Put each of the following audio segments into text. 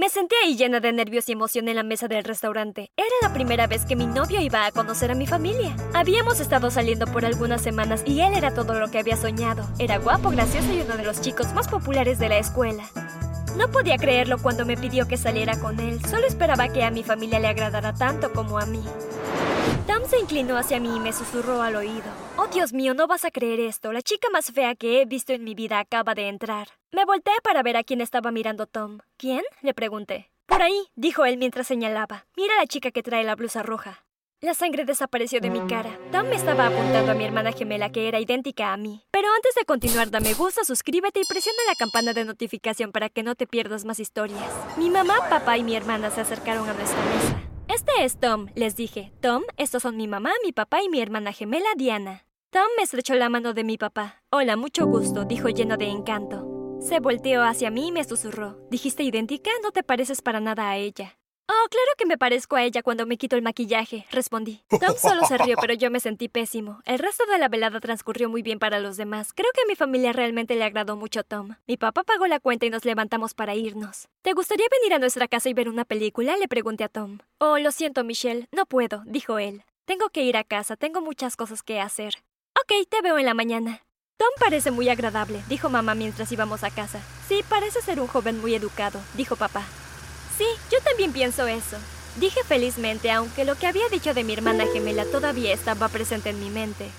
Me senté ahí llena de nervios y emoción en la mesa del restaurante. Era la primera vez que mi novio iba a conocer a mi familia. Habíamos estado saliendo por algunas semanas y él era todo lo que había soñado. Era guapo, gracioso y uno de los chicos más populares de la escuela. No podía creerlo cuando me pidió que saliera con él. Solo esperaba que a mi familia le agradara tanto como a mí. Tom se inclinó hacia mí y me susurró al oído. Oh, Dios mío, no vas a creer esto. La chica más fea que he visto en mi vida acaba de entrar. Me volteé para ver a quién estaba mirando Tom. ¿Quién? le pregunté. Por ahí, dijo él mientras señalaba. Mira a la chica que trae la blusa roja. La sangre desapareció de mi cara. Tom me estaba apuntando a mi hermana gemela que era idéntica a mí. Pero antes de continuar, dame gusta, suscríbete y presiona la campana de notificación para que no te pierdas más historias. Mi mamá, papá y mi hermana se acercaron a nuestra mesa. Este es Tom, les dije. Tom, estos son mi mamá, mi papá y mi hermana gemela Diana. Tom me estrechó la mano de mi papá. Hola, mucho gusto, dijo lleno de encanto. Se volteó hacia mí y me susurró. ¿Dijiste idéntica? No te pareces para nada a ella. Oh, claro que me parezco a ella cuando me quito el maquillaje, respondí. Tom solo se rió, pero yo me sentí pésimo. El resto de la velada transcurrió muy bien para los demás. Creo que a mi familia realmente le agradó mucho Tom. Mi papá pagó la cuenta y nos levantamos para irnos. ¿Te gustaría venir a nuestra casa y ver una película? Le pregunté a Tom. Oh, lo siento, Michelle, no puedo, dijo él. Tengo que ir a casa, tengo muchas cosas que hacer. Ok, te veo en la mañana. Tom parece muy agradable, dijo mamá mientras íbamos a casa. Sí, parece ser un joven muy educado, dijo papá. Sí, yo también pienso eso. Dije felizmente, aunque lo que había dicho de mi hermana gemela todavía estaba presente en mi mente.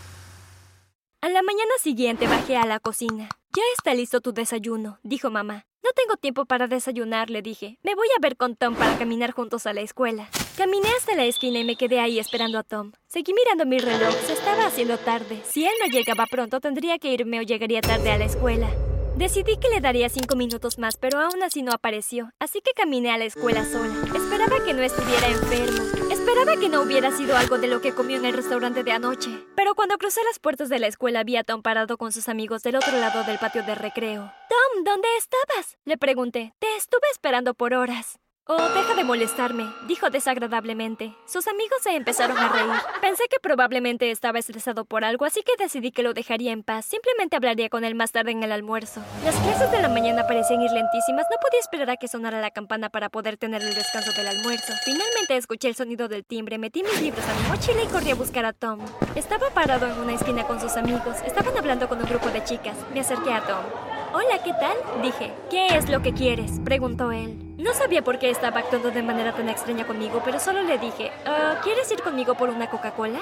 A la mañana siguiente bajé a la cocina. Ya está listo tu desayuno, dijo mamá. No tengo tiempo para desayunar, le dije. Me voy a ver con Tom para caminar juntos a la escuela. Caminé hasta la esquina y me quedé ahí esperando a Tom. Seguí mirando mi reloj, se estaba haciendo tarde. Si él no llegaba pronto, tendría que irme o llegaría tarde a la escuela. Decidí que le daría cinco minutos más, pero aún así no apareció, así que caminé a la escuela sola. Esperaba que no estuviera enfermo. Esperaba que no hubiera sido algo de lo que comió en el restaurante de anoche. Pero cuando crucé las puertas de la escuela vi a Tom parado con sus amigos del otro lado del patio de recreo. Tom, ¿dónde estabas? Le pregunté. Te estuve esperando por horas. Oh, deja de molestarme, dijo desagradablemente. Sus amigos se empezaron a reír. Pensé que probablemente estaba estresado por algo, así que decidí que lo dejaría en paz. Simplemente hablaría con él más tarde en el almuerzo. Las clases de la mañana parecían ir lentísimas. No podía esperar a que sonara la campana para poder tener el descanso del almuerzo. Finalmente escuché el sonido del timbre, metí mis libros a mi mochila y corrí a buscar a Tom. Estaba parado en una esquina con sus amigos. Estaban hablando con un grupo de chicas. Me acerqué a Tom. Hola, ¿qué tal? Dije. ¿Qué es lo que quieres? preguntó él. No sabía por qué estaba actuando de manera tan extraña conmigo, pero solo le dije, "Ah, ¿quieres ir conmigo por una Coca-Cola?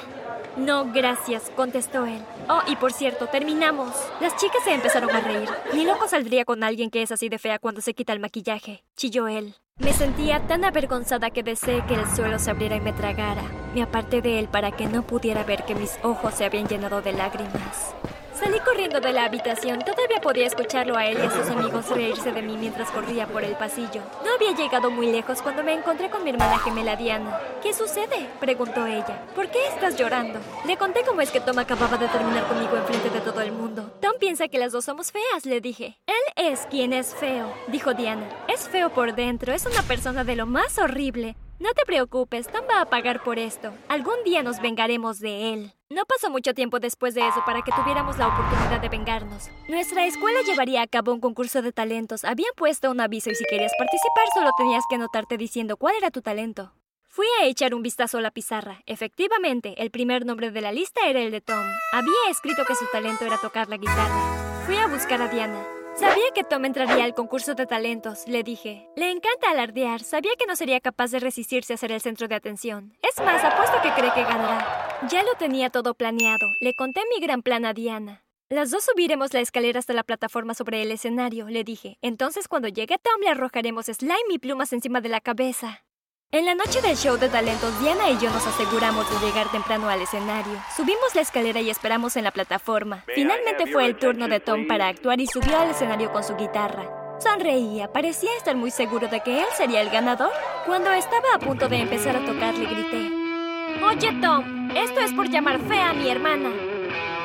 No, gracias, contestó él. Oh, y por cierto, terminamos. Las chicas se empezaron a reír. Ni loco saldría con alguien que es así de fea cuando se quita el maquillaje, chilló él. Me sentía tan avergonzada que deseé que el suelo se abriera y me tragara. Me aparté de él para que no pudiera ver que mis ojos se habían llenado de lágrimas. Salí corriendo de la habitación. Todavía podía escucharlo a él y a sus amigos reírse de mí mientras corría por el pasillo. No había llegado muy lejos cuando me encontré con mi hermana gemela Diana. ¿Qué sucede? preguntó ella. ¿Por qué estás llorando? Le conté cómo es que Tom acababa de terminar conmigo enfrente de todo el mundo. Tom piensa que las dos somos feas, le dije. Él es quien es feo, dijo Diana. Es feo por dentro, es una persona de lo más horrible. No te preocupes, Tom va a pagar por esto. Algún día nos vengaremos de él. No pasó mucho tiempo después de eso para que tuviéramos la oportunidad de vengarnos. Nuestra escuela llevaría a cabo un concurso de talentos. Habían puesto un aviso y si querías participar solo tenías que anotarte diciendo cuál era tu talento. Fui a echar un vistazo a la pizarra. Efectivamente, el primer nombre de la lista era el de Tom. Había escrito que su talento era tocar la guitarra. Fui a buscar a Diana. Sabía que Tom entraría al concurso de talentos, le dije. Le encanta alardear, sabía que no sería capaz de resistirse a ser el centro de atención. Es más, apuesto que cree que ganará. Ya lo tenía todo planeado, le conté mi gran plan a Diana. Las dos subiremos la escalera hasta la plataforma sobre el escenario, le dije. Entonces cuando llegue Tom le arrojaremos slime y plumas encima de la cabeza. En la noche del show de talentos, Diana y yo nos aseguramos de llegar temprano al escenario. Subimos la escalera y esperamos en la plataforma. Finalmente fue el turno de Tom para actuar y subió al escenario con su guitarra. Sonreía, parecía estar muy seguro de que él sería el ganador. Cuando estaba a punto de empezar a tocar, le grité. Oye, Tom, esto es por llamar fea a mi hermana.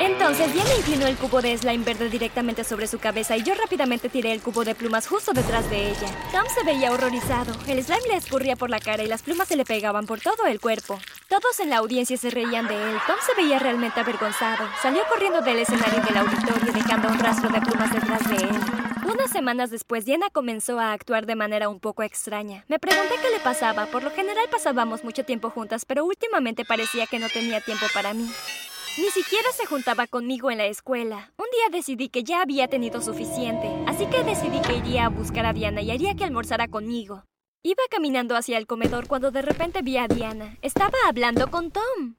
Entonces Diana inclinó el cubo de slime verde directamente sobre su cabeza y yo rápidamente tiré el cubo de plumas justo detrás de ella. Tom se veía horrorizado. El slime le escurría por la cara y las plumas se le pegaban por todo el cuerpo. Todos en la audiencia se reían de él. Tom se veía realmente avergonzado. Salió corriendo del escenario del auditorio dejando un rastro de plumas detrás de él. Algunas semanas después, Diana comenzó a actuar de manera un poco extraña. Me pregunté qué le pasaba. Por lo general pasábamos mucho tiempo juntas, pero últimamente parecía que no tenía tiempo para mí. Ni siquiera se juntaba conmigo en la escuela. Un día decidí que ya había tenido suficiente, así que decidí que iría a buscar a Diana y haría que almorzara conmigo. Iba caminando hacia el comedor cuando de repente vi a Diana. Estaba hablando con Tom.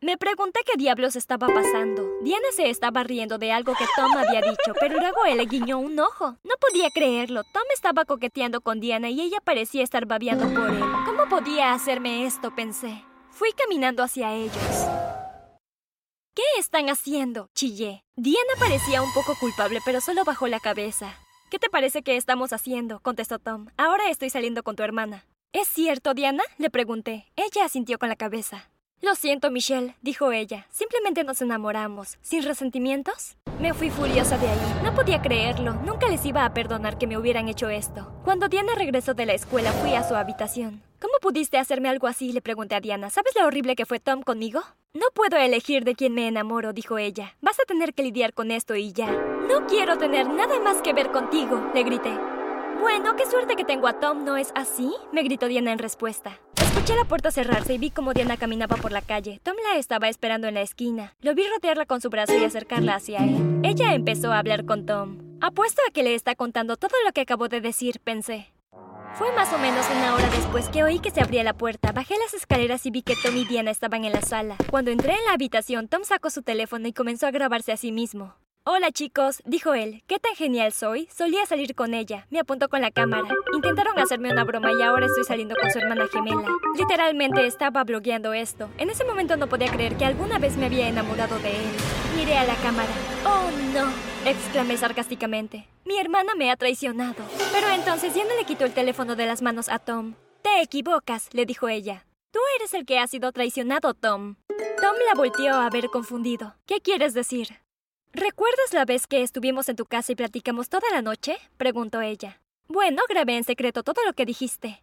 Me pregunté qué diablos estaba pasando. Diana se estaba riendo de algo que Tom había dicho, pero luego él le guiñó un ojo. No podía creerlo. Tom estaba coqueteando con Diana y ella parecía estar babeando por él. ¿Cómo podía hacerme esto? pensé. Fui caminando hacia ellos. ¿Qué están haciendo? chillé. Diana parecía un poco culpable, pero solo bajó la cabeza. ¿Qué te parece que estamos haciendo? contestó Tom. Ahora estoy saliendo con tu hermana. ¿Es cierto, Diana? le pregunté. Ella asintió con la cabeza. Lo siento, Michelle, dijo ella. Simplemente nos enamoramos. ¿Sin resentimientos? Me fui furiosa de ahí. No podía creerlo. Nunca les iba a perdonar que me hubieran hecho esto. Cuando Diana regresó de la escuela, fui a su habitación. ¿Cómo pudiste hacerme algo así? le pregunté a Diana. ¿Sabes lo horrible que fue Tom conmigo? No puedo elegir de quién me enamoro, dijo ella. Vas a tener que lidiar con esto y ya. No quiero tener nada más que ver contigo, le grité. Bueno, qué suerte que tengo a Tom, ¿no es así? me gritó Diana en respuesta. Escuché la puerta cerrarse y vi cómo Diana caminaba por la calle. Tom la estaba esperando en la esquina. Lo vi rodearla con su brazo y acercarla hacia él. Ella empezó a hablar con Tom. Apuesto a que le está contando todo lo que acabo de decir, pensé. Fue más o menos una hora después que oí que se abría la puerta. Bajé las escaleras y vi que Tom y Diana estaban en la sala. Cuando entré en la habitación, Tom sacó su teléfono y comenzó a grabarse a sí mismo. Hola chicos, dijo él. ¿Qué tan genial soy? Solía salir con ella. Me apuntó con la cámara. Intentaron hacerme una broma y ahora estoy saliendo con su hermana gemela. Literalmente estaba blogueando esto. En ese momento no podía creer que alguna vez me había enamorado de él. Miré a la cámara. ¡Oh no! exclamé sarcásticamente. Mi hermana me ha traicionado. Pero entonces Diana le quitó el teléfono de las manos a Tom. Te equivocas, le dijo ella. Tú eres el que ha sido traicionado, Tom. Tom la volteó a ver confundido. ¿Qué quieres decir? ¿Recuerdas la vez que estuvimos en tu casa y platicamos toda la noche? preguntó ella. Bueno, grabé en secreto todo lo que dijiste.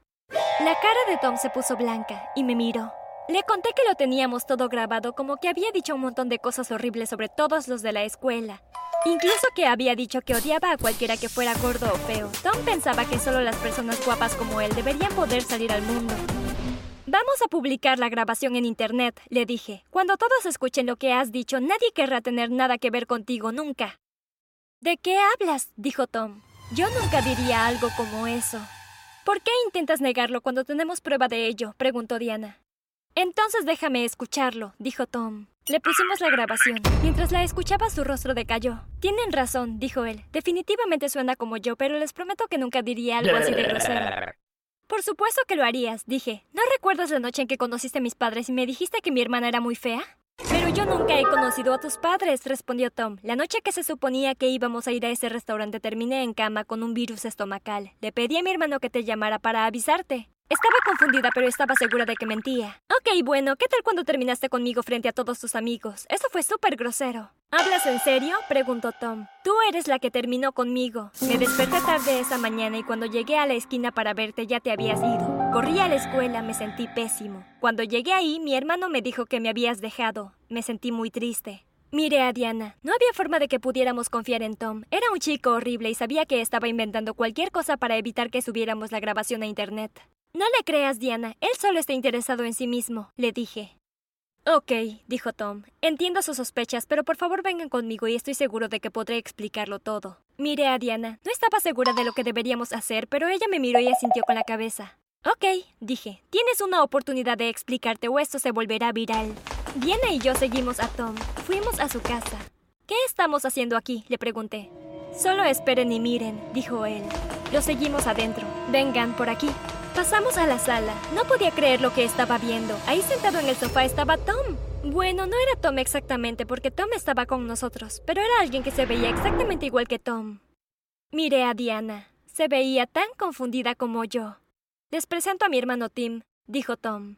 La cara de Tom se puso blanca y me miró. Le conté que lo teníamos todo grabado, como que había dicho un montón de cosas horribles sobre todos los de la escuela. Incluso que había dicho que odiaba a cualquiera que fuera gordo o feo. Tom pensaba que solo las personas guapas como él deberían poder salir al mundo. Vamos a publicar la grabación en Internet, le dije. Cuando todos escuchen lo que has dicho, nadie querrá tener nada que ver contigo nunca. ¿De qué hablas? dijo Tom. Yo nunca diría algo como eso. ¿Por qué intentas negarlo cuando tenemos prueba de ello? preguntó Diana. Entonces déjame escucharlo, dijo Tom. Le pusimos la grabación. Mientras la escuchaba su rostro decayó. Tienen razón, dijo él. Definitivamente suena como yo, pero les prometo que nunca diría algo así de grosero. Por supuesto que lo harías, dije. ¿No recuerdas la noche en que conociste a mis padres y me dijiste que mi hermana era muy fea? Pero yo nunca he conocido a tus padres, respondió Tom. La noche que se suponía que íbamos a ir a ese restaurante terminé en cama con un virus estomacal. Le pedí a mi hermano que te llamara para avisarte. Estaba confundida, pero estaba segura de que mentía. Ok, bueno, ¿qué tal cuando terminaste conmigo frente a todos tus amigos? Eso fue súper grosero. ¿Hablas en serio? preguntó Tom. Tú eres la que terminó conmigo. Me desperté tarde esa mañana y cuando llegué a la esquina para verte ya te habías ido. Corrí a la escuela, me sentí pésimo. Cuando llegué ahí, mi hermano me dijo que me habías dejado. Me sentí muy triste. Mire a Diana. No había forma de que pudiéramos confiar en Tom. Era un chico horrible y sabía que estaba inventando cualquier cosa para evitar que subiéramos la grabación a internet. No le creas, Diana. Él solo está interesado en sí mismo, le dije. Ok, dijo Tom. Entiendo sus sospechas, pero por favor vengan conmigo y estoy seguro de que podré explicarlo todo. Miré a Diana. No estaba segura de lo que deberíamos hacer, pero ella me miró y asintió con la cabeza. Ok, dije. Tienes una oportunidad de explicarte o esto se volverá viral. Diana y yo seguimos a Tom. Fuimos a su casa. ¿Qué estamos haciendo aquí? le pregunté. Solo esperen y miren, dijo él. Lo seguimos adentro. Vengan por aquí. Pasamos a la sala. No podía creer lo que estaba viendo. Ahí sentado en el sofá estaba Tom. Bueno, no era Tom exactamente porque Tom estaba con nosotros, pero era alguien que se veía exactamente igual que Tom. Miré a Diana. Se veía tan confundida como yo. Les presento a mi hermano Tim, dijo Tom.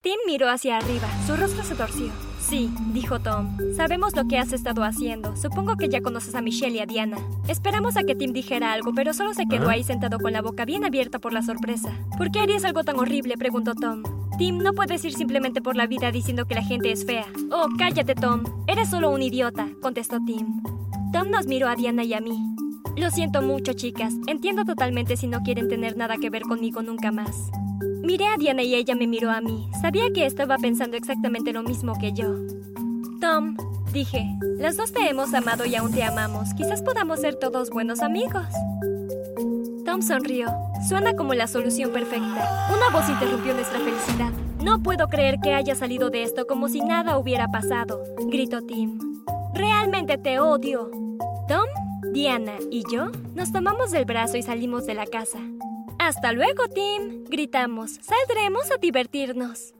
Tim miró hacia arriba. Su rostro se torció. Sí, dijo Tom. Sabemos lo que has estado haciendo. Supongo que ya conoces a Michelle y a Diana. Esperamos a que Tim dijera algo, pero solo se quedó ahí sentado con la boca bien abierta por la sorpresa. ¿Por qué harías algo tan horrible? preguntó Tom. Tim, no puedes ir simplemente por la vida diciendo que la gente es fea. Oh, cállate, Tom. Eres solo un idiota, contestó Tim. Tom nos miró a Diana y a mí. Lo siento mucho, chicas. Entiendo totalmente si no quieren tener nada que ver conmigo nunca más. Miré a Diana y ella me miró a mí. Sabía que estaba pensando exactamente lo mismo que yo. Tom, dije, las dos te hemos amado y aún te amamos. Quizás podamos ser todos buenos amigos. Tom sonrió. Suena como la solución perfecta. Una voz interrumpió nuestra felicidad. No puedo creer que haya salido de esto como si nada hubiera pasado, gritó Tim. Realmente te odio. Tom, Diana y yo nos tomamos del brazo y salimos de la casa. Hasta luego, Tim, gritamos. Saldremos a divertirnos.